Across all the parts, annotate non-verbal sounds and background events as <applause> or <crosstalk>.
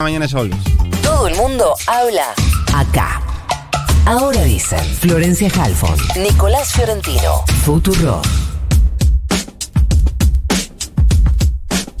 Mañana volvemos. Todo el mundo habla acá. Ahora dicen Florencia Halfon, Nicolás Fiorentino, Futuro.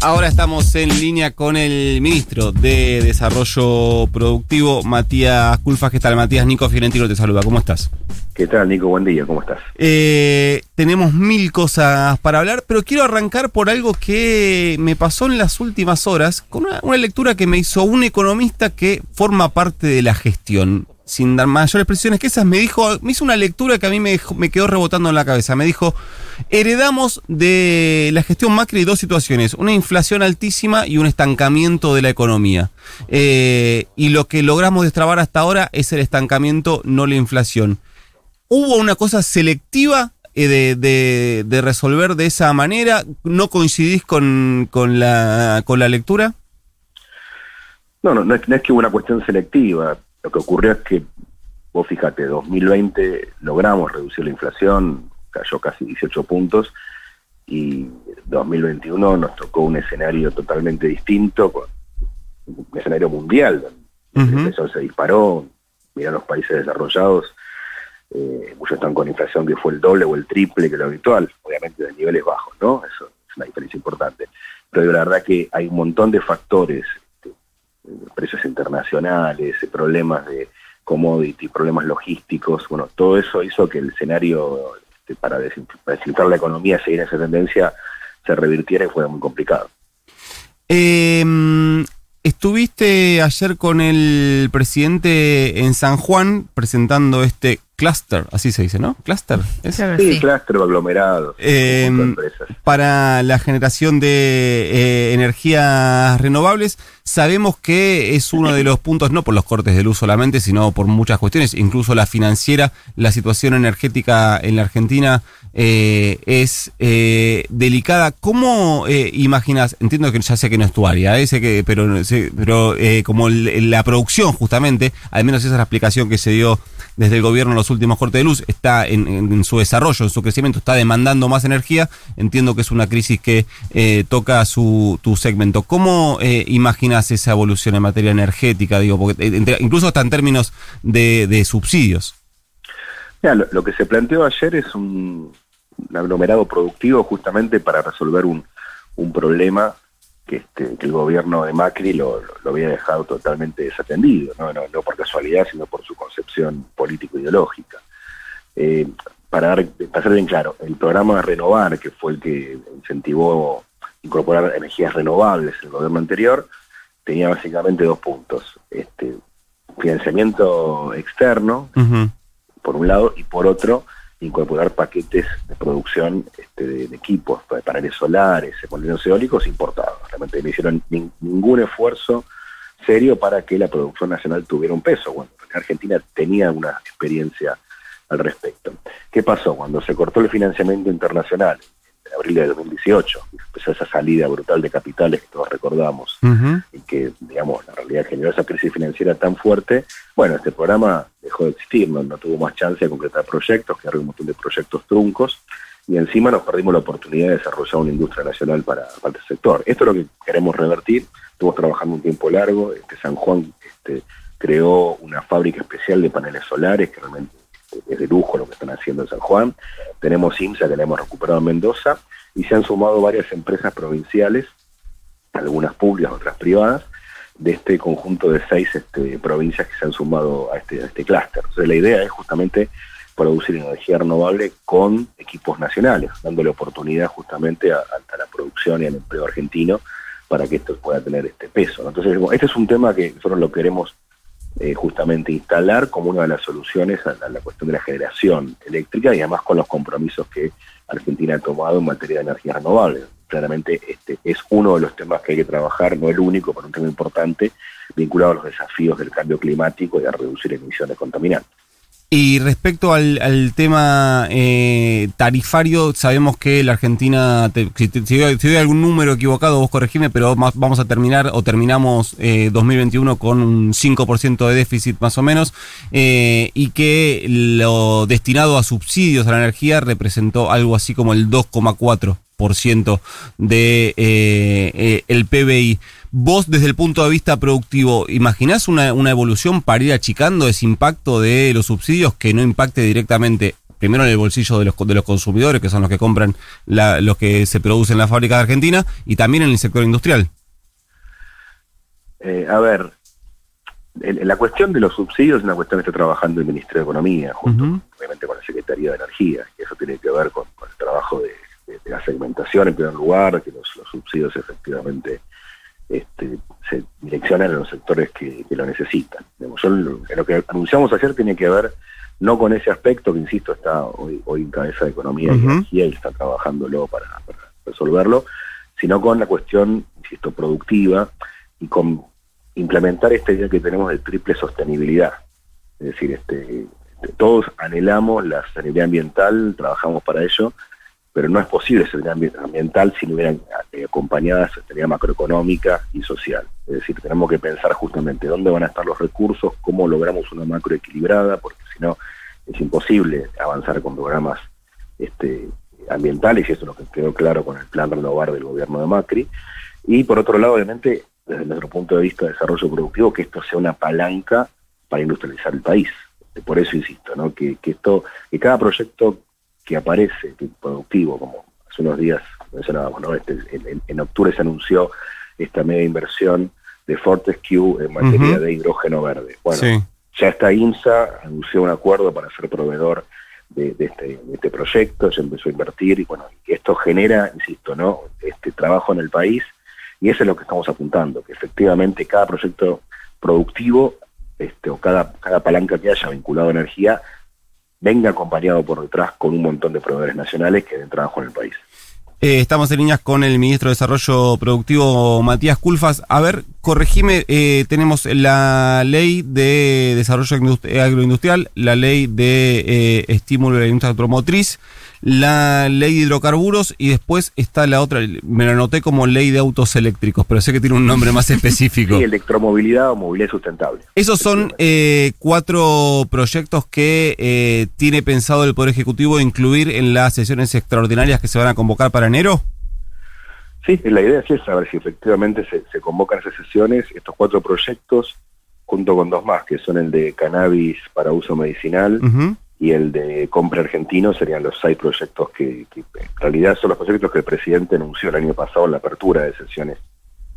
Ahora estamos en línea con el ministro de Desarrollo Productivo, Matías Culfas. ¿Qué tal, Matías? Nico Fiorentino te saluda. ¿Cómo estás? ¿Qué tal, Nico? Buen día, ¿cómo estás? Eh, tenemos mil cosas para hablar, pero quiero arrancar por algo que me pasó en las últimas horas, con una, una lectura que me hizo un economista que forma parte de la gestión. Sin dar mayores precisiones que esas, me dijo, me hizo una lectura que a mí me, quedó rebotando en la cabeza. Me dijo, heredamos de la gestión Macri dos situaciones, una inflación altísima y un estancamiento de la economía. Eh, y lo que logramos destrabar hasta ahora es el estancamiento, no la inflación. ¿Hubo una cosa selectiva eh, de, resolver de esa manera? ¿No coincidís con, la, lectura? No, no, no es que hubo una cuestión selectiva. Lo que ocurrió es que, vos fíjate, 2020 logramos reducir la inflación, cayó casi 18 puntos, y 2021 nos tocó un escenario totalmente distinto, un escenario mundial. donde Ujú. La inflación se disparó, mirá los países desarrollados, eh, muchos están con inflación que fue el doble o el triple que lo habitual, obviamente de niveles bajos, ¿no? Eso es una diferencia importante. Pero la verdad que hay un montón de factores, eh, precios internacionales, eh, problemas de commodity, problemas logísticos, bueno, todo eso hizo que el escenario este, para desin- para desinflar la economía, seguir esa tendencia, se revirtiera y fuera muy complicado. Eh, estuviste ayer con el presidente en San Juan presentando este cluster, así se dice, ¿no? Cluster. ¿Es? Sí, clúster o Eh, de empresas. para la generación de eh, energías renovables. Sabemos que es uno de los puntos, no por los cortes de luz solamente, sino por muchas cuestiones, incluso la financiera, la situación energética en la Argentina eh, es eh, delicada. ¿Cómo eh, imaginas? Entiendo que ya sé que no es tu área, eh, sé que, pero, sé- pero eh, como el- la producción justamente, al menos esa es la explicación que se dio desde el gobierno en los últimos cortes de luz, está en, su desarrollo, en su crecimiento, está demandando más energía. Entiendo que es una crisis que eh, toca su, tu segmento. ¿Cómo eh, imaginas esa evolución en materia energética? Digo, eh, incluso hasta en términos de, subsidios. Mira, lo, lo que se planteó ayer es un, un aglomerado productivo justamente para resolver un, un problema que, este, que el gobierno de Macri lo, había dejado totalmente desatendido, ¿no? No, no por casualidad, sino por su concepción político-ideológica. Eh, para, dar, para ser bien claro, el programa de Renovar, que fue el que incentivó incorporar energías renovables en el gobierno anterior, tenía básicamente dos puntos. Este, financiamiento externo, por un lado, y por otro, incorporar paquetes de producción este, de, equipos, de paneles solares, de molinos eólicos importados. Realmente no hicieron nin- ningún esfuerzo serio para que la producción nacional tuviera un peso. Bueno, en Argentina tenía una experiencia al respecto. ¿Qué pasó? Cuando se cortó el financiamiento internacional en abril de 2018, empezó esa salida brutal de capitales que todos recordamos, y que, digamos, la realidad generó esa crisis financiera tan fuerte, bueno, este programa dejó de existir, no, no tuvo más chance de concretar proyectos, que un montón de proyectos truncos, y encima nos perdimos la oportunidad de desarrollar una industria nacional para, para este sector. Esto es lo que queremos revertir, estuvimos trabajando un tiempo largo, este San Juan este, creó una fábrica especial de paneles solares, que realmente es de lujo lo que están haciendo en San Juan, tenemos IMSA que la hemos recuperado en Mendoza, y se han sumado varias empresas provinciales algunas públicas, otras privadas, de este conjunto de seis este, provincias que se han sumado a este, este clúster. Entonces la idea es justamente producir energía renovable con equipos nacionales, dándole oportunidad justamente a, la producción y al empleo argentino para que esto pueda tener este peso. Entonces, este es un tema que nosotros lo queremos eh, justamente instalar como una de las soluciones a, a la cuestión de la generación eléctrica y además con los compromisos que Argentina ha tomado en materia de energías renovables. Claramente este es uno de los temas que hay que trabajar, no el único, pero un tema importante vinculado a los desafíos del cambio climático y a reducir emisiones contaminantes. Y respecto al, tema eh, tarifario, sabemos que la Argentina, te- si, doy, algún número equivocado, vos corregime, pero vamos a terminar o terminamos eh, 2021 con un 5% de déficit más o menos, eh, y que lo destinado a subsidios a la energía representó algo así como el 2,4% de eh, eh, el PBI. Vos, desde el punto de vista productivo, ¿imaginás una, una evolución para ir achicando ese impacto de los subsidios que no impacte directamente primero en el bolsillo de los, de los consumidores, que son los que compran la, los que se producen en la fábrica de Argentina, y también en el sector industrial. Eh, a ver, la cuestión de los subsidios es una cuestión que está trabajando el Ministerio de Economía, junto obviamente con la Secretaría de Energía, y eso tiene que ver con, el trabajo de, la segmentación en primer lugar, que los, subsidios efectivamente este, se direccionan en los sectores que, lo necesitan. lo que anunciamos ayer tiene que ver no con ese aspecto, que insisto, está hoy, hoy en cabeza de Economía y Energía y está trabajándolo para, resolverlo, sino con la cuestión, insisto, productiva y con implementar esta idea que tenemos de triple sostenibilidad. Es decir, este, todos anhelamos la sostenibilidad ambiental, trabajamos para ello, pero no es posible sostenibilidad ambiental si no hubieran eh, acompañada sostenibilidad macroeconómica y social. Es decir, tenemos que pensar justamente dónde van a estar los recursos, cómo logramos una macro equilibrada, porque si no es imposible avanzar con programas este, ambientales, y eso es lo que quedó claro con el plan renovar del gobierno de Macri. Y por otro lado, obviamente, desde nuestro punto de vista de desarrollo productivo, que esto sea una palanca para industrializar el país. Por eso insisto, ¿no? que, esto, que cada proyecto que aparece, que productivo, como hace unos días mencionábamos, ¿no? Este, en, octubre se anunció esta media inversión de Fortescue en materia de hidrógeno verde. Bueno, ya está INSA, anunció un acuerdo para ser proveedor de, este, este, proyecto, se empezó a invertir y bueno, esto genera, insisto, ¿no? Este trabajo en el país y eso es lo que estamos apuntando, que efectivamente cada proyecto productivo este, o cada, cada palanca que haya vinculado a energía venga acompañado por detrás con un montón de proveedores nacionales que den trabajo en el país. Eh, estamos en líneas con el ministro de Desarrollo Productivo, Matías Culfas. A ver, corregime, eh, tenemos la ley de desarrollo agroindustrial, la ley de eh, estímulo de la industria automotriz, la ley de hidrocarburos y después está la otra, me la anoté como ley de autos eléctricos, pero sé que tiene un nombre más <laughs> específico. sí, electromovilidad o movilidad sustentable. Esos son eh, cuatro proyectos que eh, tiene pensado el Poder Ejecutivo incluir en las sesiones extraordinarias que se van a convocar para enero. Sí, la idea es saber si efectivamente se, convocan esas sesiones, estos cuatro proyectos, junto con dos más, que son el de cannabis para uso medicinal, y el de compra argentino serían los seis proyectos que, en realidad son los proyectos que el presidente anunció el año pasado en la apertura de sesiones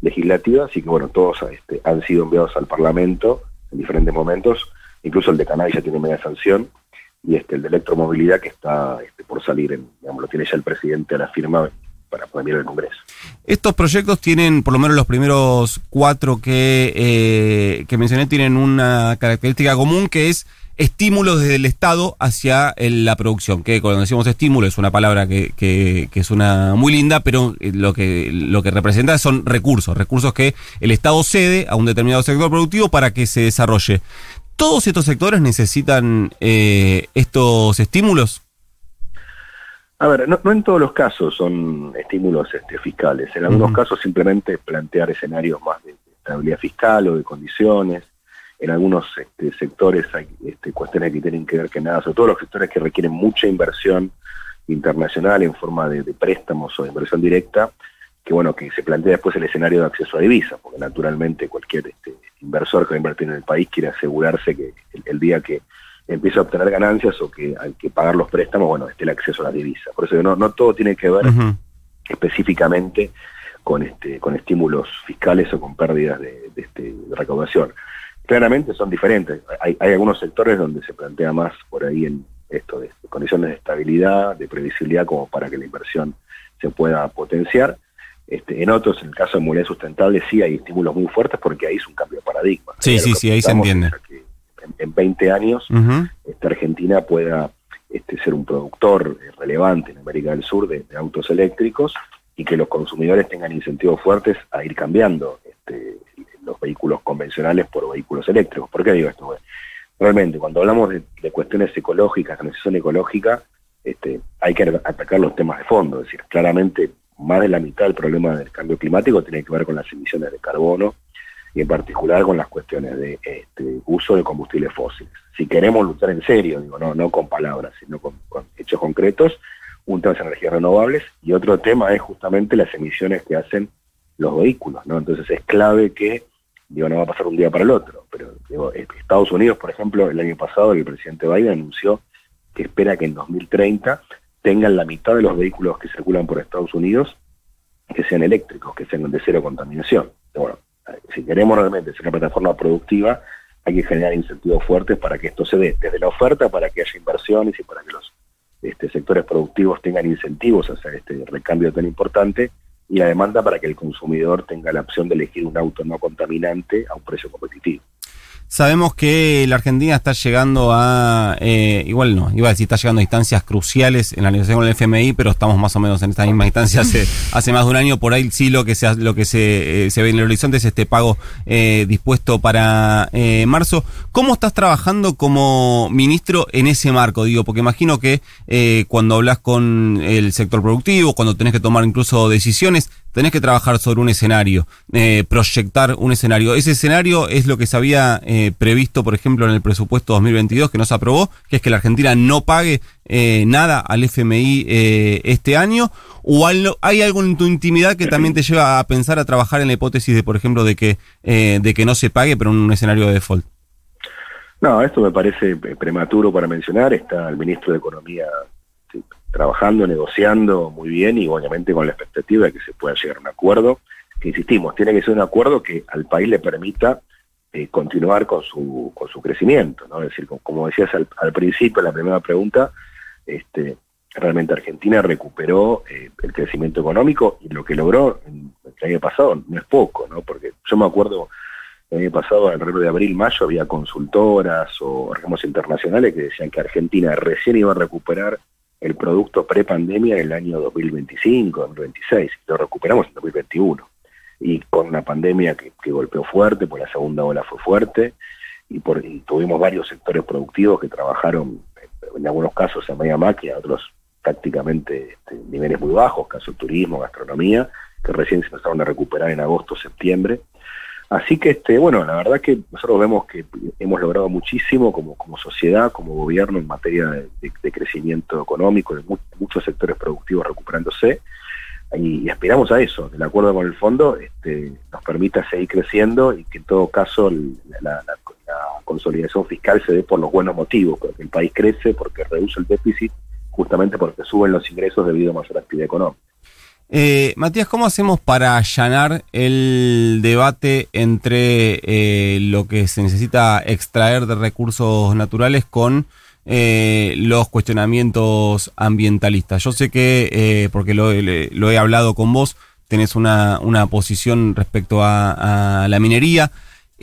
legislativas y que bueno, todos este, han sido enviados al Parlamento en diferentes momentos, incluso el de Canal ya tiene media sanción y este el de electromovilidad que está este, por salir, en, digamos, lo tiene ya el presidente a la firma para poder ir al Congreso. Estos proyectos tienen, por lo menos los primeros cuatro que, eh, que mencioné, tienen una característica común que es estímulos desde el Estado hacia la producción, que cuando decimos estímulo es una palabra que, que, es una muy linda, pero eh, lo que, lo que representa son recursos, recursos que el Estado cede a un determinado sector productivo para que se desarrolle. ¿Todos estos sectores necesitan eh, estos estímulos? A ver, no, en todos los casos son estímulos este, fiscales. En algunos casos simplemente plantear escenarios más de estabilidad fiscal o de condiciones. En algunos este, sectores hay este, cuestiones que tienen que ver que nada, sobre todo los sectores que requieren mucha inversión internacional en forma de, préstamos o de inversión directa, que bueno, que se plantea después el escenario de acceso a divisas, porque naturalmente cualquier este, inversor que va a invertir en el país quiere asegurarse que el, día que empiece a obtener ganancias o que hay que pagar los préstamos, bueno, esté el acceso a las divisas. Por eso no, no todo tiene que ver específicamente con este, con estímulos fiscales o con pérdidas de, de, este, de recaudación claramente son diferentes. Hay, algunos sectores donde se plantea más por ahí en esto de condiciones de estabilidad, de previsibilidad, como para que la inversión se pueda potenciar. Este, en otros, en el caso de movilidad sustentable, sí hay estímulos muy fuertes porque ahí es un cambio de paradigma. Sí, sí, sí, ahí se entiende. En, 20 años, esta Argentina pueda este, ser un productor relevante en América del Sur de, autos eléctricos y que los consumidores tengan incentivos fuertes a ir cambiando este, los vehículos convencionales por vehículos eléctricos. ¿Por qué digo esto? Realmente, cuando hablamos de, cuestiones ecológicas, transición ecológica, este, hay que atacar los temas de fondo. Es decir, claramente más de la mitad del problema del cambio climático tiene que ver con las emisiones de carbono y en particular con las cuestiones de este, uso de combustibles fósiles. Si queremos luchar en serio, digo, no, no con palabras, sino con, hechos concretos, un tema es energías renovables y otro tema es justamente las emisiones que hacen los vehículos, ¿no? Entonces es clave que, digo, no va a pasar un día para el otro, pero digo, Estados Unidos, por ejemplo, el año pasado el presidente Biden anunció que espera que en 2030 tengan la mitad de los vehículos que circulan por Estados Unidos que sean eléctricos, que sean de cero contaminación. Bueno, si queremos realmente ser una plataforma productiva, hay que generar incentivos fuertes para que esto se dé, desde la oferta para que haya inversiones y para que los este, sectores productivos tengan incentivos a hacer este recambio tan importante, y la demanda para que el consumidor tenga la opción de elegir un auto no contaminante a un precio competitivo. Sabemos que la Argentina está llegando a, eh, igual no, iba a decir, está llegando a instancias cruciales en la negociación con el FMI, pero estamos más o menos en esta misma instancia hace, <laughs> hace más de un año. Por ahí sí lo que se, lo que se, eh, se ve en el horizonte es este pago eh, dispuesto para eh, marzo. ¿Cómo estás trabajando como ministro en ese marco? Digo, porque imagino que eh, cuando hablas con el sector productivo, cuando tenés que tomar incluso decisiones, tenés que trabajar sobre un escenario, eh, proyectar un escenario. Ese escenario es lo que se había eh, previsto, por ejemplo, en el presupuesto 2022 que no se aprobó, que es que la Argentina no pague eh, nada al FMI este año. ¿O hay algo en tu intimidad que también te lleva a pensar, a trabajar en la hipótesis de, por ejemplo, de que, de que no se pague, pero en un escenario de default? No, esto me parece prematuro para mencionar. Está el ministro de Economía sí, trabajando, negociando muy bien y obviamente con la expectativa de que se pueda llegar a un acuerdo, que insistimos, tiene que ser un acuerdo que al país le permita eh, continuar con su, con su crecimiento, ¿no? Es decir, como, decías al, al, principio, la primera pregunta, este, realmente Argentina recuperó eh, el crecimiento económico y lo que logró el año pasado no es poco, ¿no? Porque yo me acuerdo el año pasado, alrededor de abril, mayo, había consultoras o organismos internacionales que decían que Argentina recién iba a recuperar el producto pre-pandemia en el año 2025, 2026, lo recuperamos en 2021. Y con una pandemia que, que golpeó fuerte, pues la segunda ola fue fuerte, y, por, y tuvimos varios sectores productivos que trabajaron, en algunos casos en media máquina, otros prácticamente este, niveles muy bajos, caso turismo, gastronomía, que recién se empezaron a recuperar en agosto, septiembre. Así que, este, bueno, la verdad que nosotros vemos que hemos logrado muchísimo como, como sociedad, como gobierno en materia de, crecimiento económico, de mu muchos sectores productivos recuperándose, y, y, aspiramos a eso. El acuerdo con el fondo este, nos permita seguir creciendo y que en todo caso la, consolidación fiscal se dé por los buenos motivos, porque el país crece, porque reduce el déficit, justamente porque suben los ingresos debido a mayor actividad económica. Eh, Matías, ¿cómo hacemos para allanar el debate entre eh, lo que se necesita extraer de recursos naturales con eh, los cuestionamientos ambientalistas? Yo sé que, eh, porque lo, lo, he hablado con vos, tenés una, una posición respecto a, a la minería.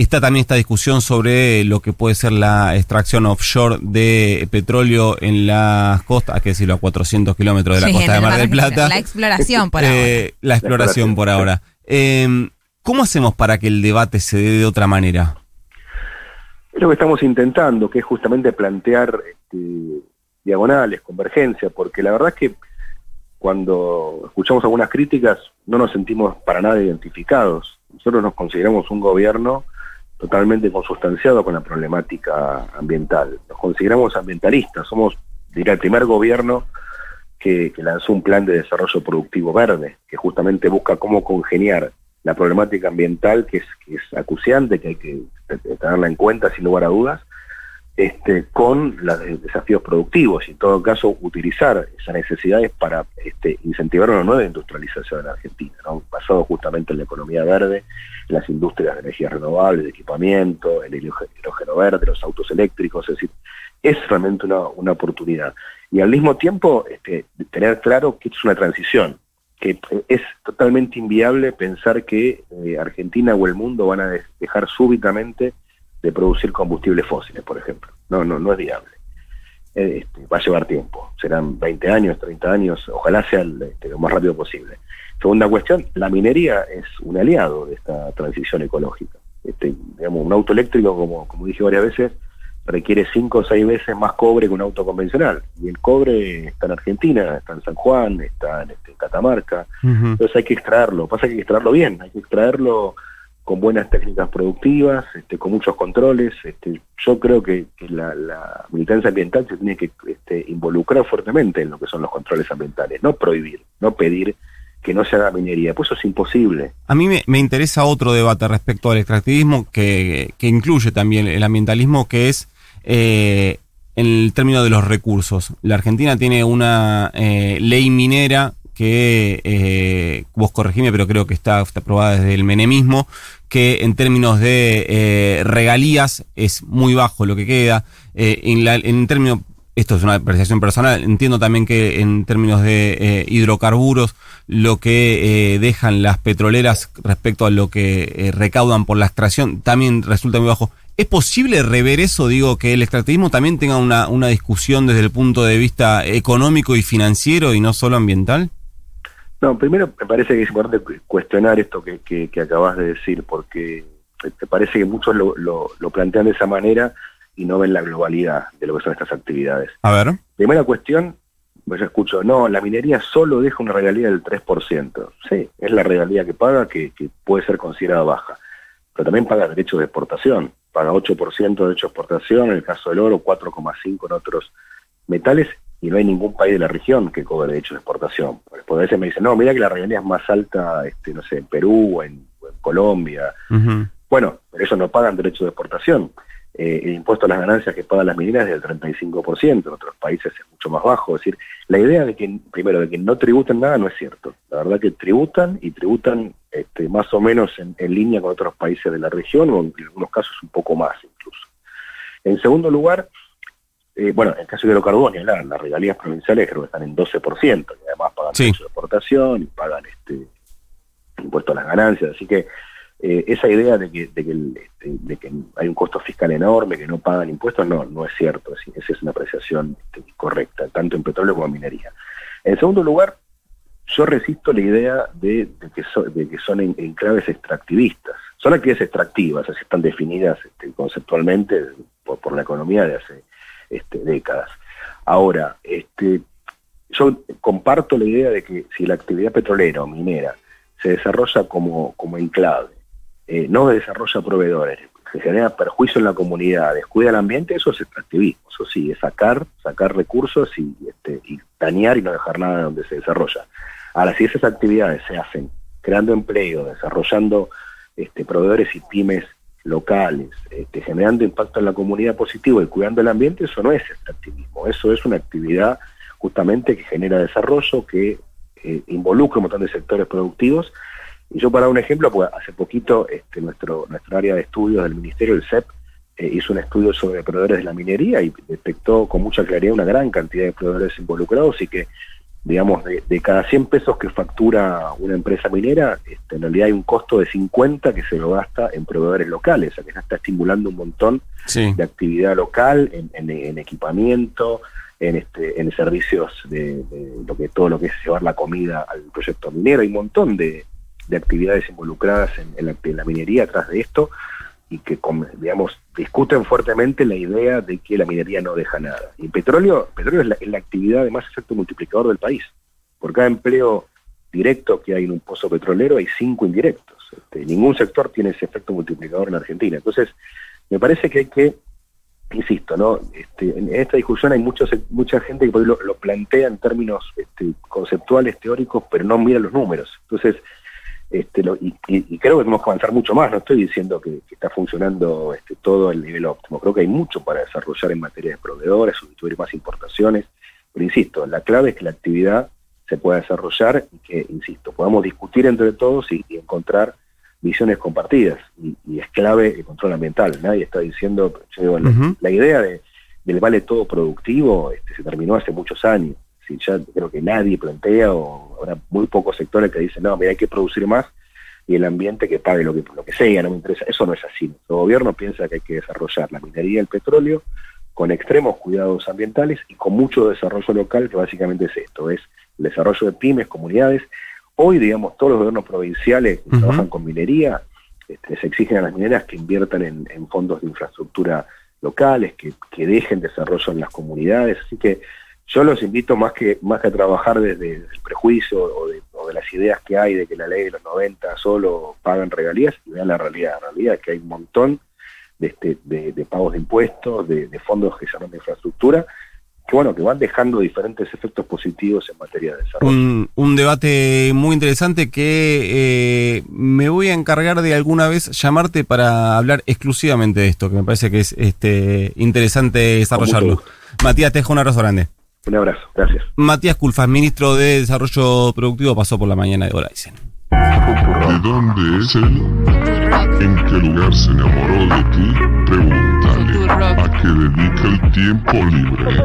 Está también esta discusión sobre lo que puede ser la extracción offshore de petróleo en las costas, hay que decirlo, a 400 kilómetros de la sí, costa de Mar del Plata. La exploración por <laughs> eh, ahora. La exploración por ahora. Eh, ¿Cómo hacemos para que el debate se dé de otra manera? Es lo que estamos intentando, que es justamente plantear este, diagonales, convergencia, porque la verdad es que cuando escuchamos algunas críticas no nos sentimos para nada identificados. Nosotros nos consideramos un gobierno totalmente consustanciado con la problemática ambiental. Nos consideramos ambientalistas, somos, diría, el primer gobierno que, que, lanzó un plan de desarrollo productivo verde, que justamente busca cómo congeniar la problemática ambiental, que es, que es acuciante, que hay que tenerla en cuenta sin lugar a dudas, este, con los desafíos productivos y en todo caso utilizar esas necesidades para este, incentivar una nueva industrialización en Argentina, ¿no? basado justamente en la economía verde, las industrias de energías renovables, de equipamiento, el hidrógeno verde, los autos eléctricos, es decir, es realmente una, una oportunidad. Y al mismo tiempo este, tener claro que es una transición, que es totalmente inviable pensar que eh, Argentina o el mundo van a dejar súbitamente de producir combustibles fósiles, por ejemplo. No, no, no es viable. Este, va a llevar tiempo, serán 20 años, 30 años, ojalá sea este, lo más rápido posible. Segunda cuestión, la minería es un aliado de esta transición ecológica. Este, digamos, un auto eléctrico, como, como dije varias veces, requiere 5 o 6 veces más cobre que un auto convencional. Y el cobre está en Argentina, está en San Juan, está en, este, Catamarca. Uh -huh. Entonces hay que extraerlo. Pasa que hay que extraerlo bien, hay que extraerlo con buenas técnicas productivas, este, con muchos controles. Este, yo creo que, que la, militancia ambiental se tiene que este, involucrar fuertemente en lo que son los controles ambientales, no prohibir, no pedir que no se haga minería. Pues eso es imposible. A mí me, interesa otro debate respecto al extractivismo que, incluye también el ambientalismo, que es eh, en el término de los recursos. La Argentina tiene una eh, ley minera que, eh, vos corregime, pero creo que está, aprobada desde el menemismo, que en términos de eh, regalías es muy bajo lo que queda. en, la, en términos esto es una apreciación personal, entiendo también que en términos de eh, hidrocarburos, lo que eh, dejan las petroleras respecto a lo que eh, recaudan por la extracción también resulta muy bajo. ¿Es posible rever eso? Digo, que el extractivismo también tenga una, una discusión desde el punto de vista económico y financiero y no solo ambiental? No, primero me parece que es importante cuestionar esto que, que, acabas de decir, porque me parece que muchos lo, lo, lo plantean de esa manera y no ven la globalidad de lo que son estas actividades. A ver. Primera cuestión, pues yo escucho, no, la minería solo deja una regalía del 3%. Sí, es la regalía que paga, que, puede ser considerada baja. Pero también paga derechos de exportación. Paga 8% de derecho de exportación, en el caso del oro, 4,5% en otros metales, y no hay ningún país de la región que cobre derechos de exportación. Porque a veces me dicen, no, mira que la regalía es más alta, este, no sé, en Perú o en, Colombia. Bueno, pero eso no pagan derechos de exportación. Eh, el impuesto a las ganancias que pagan las mineras es del 35%, en otros países es mucho más bajo. Es decir, la idea de que, primero, de que no tributan nada no es cierto. La verdad que tributan y tributan este, más o menos en, línea con otros países de la región, o en algunos casos un poco más incluso. En segundo lugar, eh, bueno, en el caso de hidrocarburos, las regalías provinciales creo que están en 12%, y además pagan sí. de exportación y pagan este impuesto a las ganancias, así que eh, esa idea de que, de, que este, de que, hay un costo fiscal enorme, que no pagan impuestos, no, no es cierto. esa es una apreciación este, correcta, tanto en petróleo como en minería. En segundo lugar, yo resisto la idea de, que, de que son enclaves extractivistas. Son actividades extractivas, así están definidas este, conceptualmente por, la economía de hace décadas. Ahora, este, yo comparto la idea de que si la actividad petrolera o minera se desarrolla como, como enclave eh, no desarrolla proveedores, se genera perjuicio en la comunidad, descuida el ambiente, eso es extractivismo, eso sí, es sacar, sacar recursos y, este, y dañar y no dejar nada donde se desarrolla. Ahora, si esas actividades se hacen creando empleo, desarrollando este, proveedores y pymes locales, este, generando impacto en la comunidad positivo y cuidando el ambiente, eso no es extractivismo, eso es una actividad justamente que genera desarrollo, que eh, involucra un montón de sectores productivos. Y yo para un ejemplo, pues hace poquito este, nuestro, nuestro área de estudios del Ministerio, el CEP, eh, hizo un estudio sobre proveedores de la minería y detectó con mucha claridad una gran cantidad de proveedores involucrados y que, digamos, de, cada 100 pesos que factura una empresa minera, este, en realidad hay un costo de 50 que se lo gasta en proveedores locales, o sea que se está estimulando un montón de actividad local, en, equipamiento, en, este, en servicios de, lo que todo lo que es llevar la comida al proyecto minero, hay un montón de, de actividades involucradas en, la, minería atrás de esto y que, digamos, discuten fuertemente la idea de que la minería no deja nada. Y petróleo, petróleo es la, actividad de más efecto multiplicador del país. Por cada empleo directo que hay en un pozo petrolero hay cinco indirectos. Este, ningún sector tiene ese efecto multiplicador en Argentina. Entonces, me parece que hay que, insisto, ¿no? Este, en esta discusión hay muchos, mucha gente que lo, lo plantea en términos este, conceptuales, teóricos, pero no mira los números. Entonces, este, y, creo que tenemos que avanzar mucho más, no estoy diciendo que, está funcionando este, todo el nivel óptimo, creo que hay mucho para desarrollar en materia de proveedores, sustituir más importaciones, pero insisto, la clave es que la actividad se pueda desarrollar y que, insisto, podamos discutir entre todos y, encontrar visiones compartidas, y, es clave el control ambiental, nadie está diciendo, la, idea de, del vale todo productivo este, se terminó hace muchos años, ya creo que nadie plantea, o habrá muy pocos sectores que dicen, no, mira, hay que producir más y el ambiente que pague lo que, lo que sea, no me interesa. Eso no es así. Nuestro gobierno piensa que hay que desarrollar la minería y el petróleo con extremos cuidados ambientales y con mucho desarrollo local, que básicamente es esto, es el desarrollo de pymes, comunidades. Hoy, digamos, todos los gobiernos provinciales que trabajan con minería, este, se exigen a las mineras que inviertan en, fondos de infraestructura locales, que, que dejen desarrollo en las comunidades. Así que yo los invito más que, más que a trabajar desde, el prejuicio o de, las ideas que hay de que la ley de los 90 solo pagan regalías y vean la realidad. La realidad es que hay un montón de, este, de, pagos de impuestos, de, fondos que se llaman de infraestructura, que bueno, que van dejando diferentes efectos positivos en materia de desarrollo. Un, un debate muy interesante que eh, me voy a encargar de alguna vez llamarte para hablar exclusivamente de esto, que me parece que es este interesante desarrollarlo. Matías, te dejo un abrazo grande. Un abrazo, gracias. Matías Culfas, ministro de Desarrollo Productivo, pasó por la mañana de Horizon. ¿De dónde es él? ¿En qué lugar se enamoró de ti? Pregúntale. ¿A qué dedica el tiempo libre?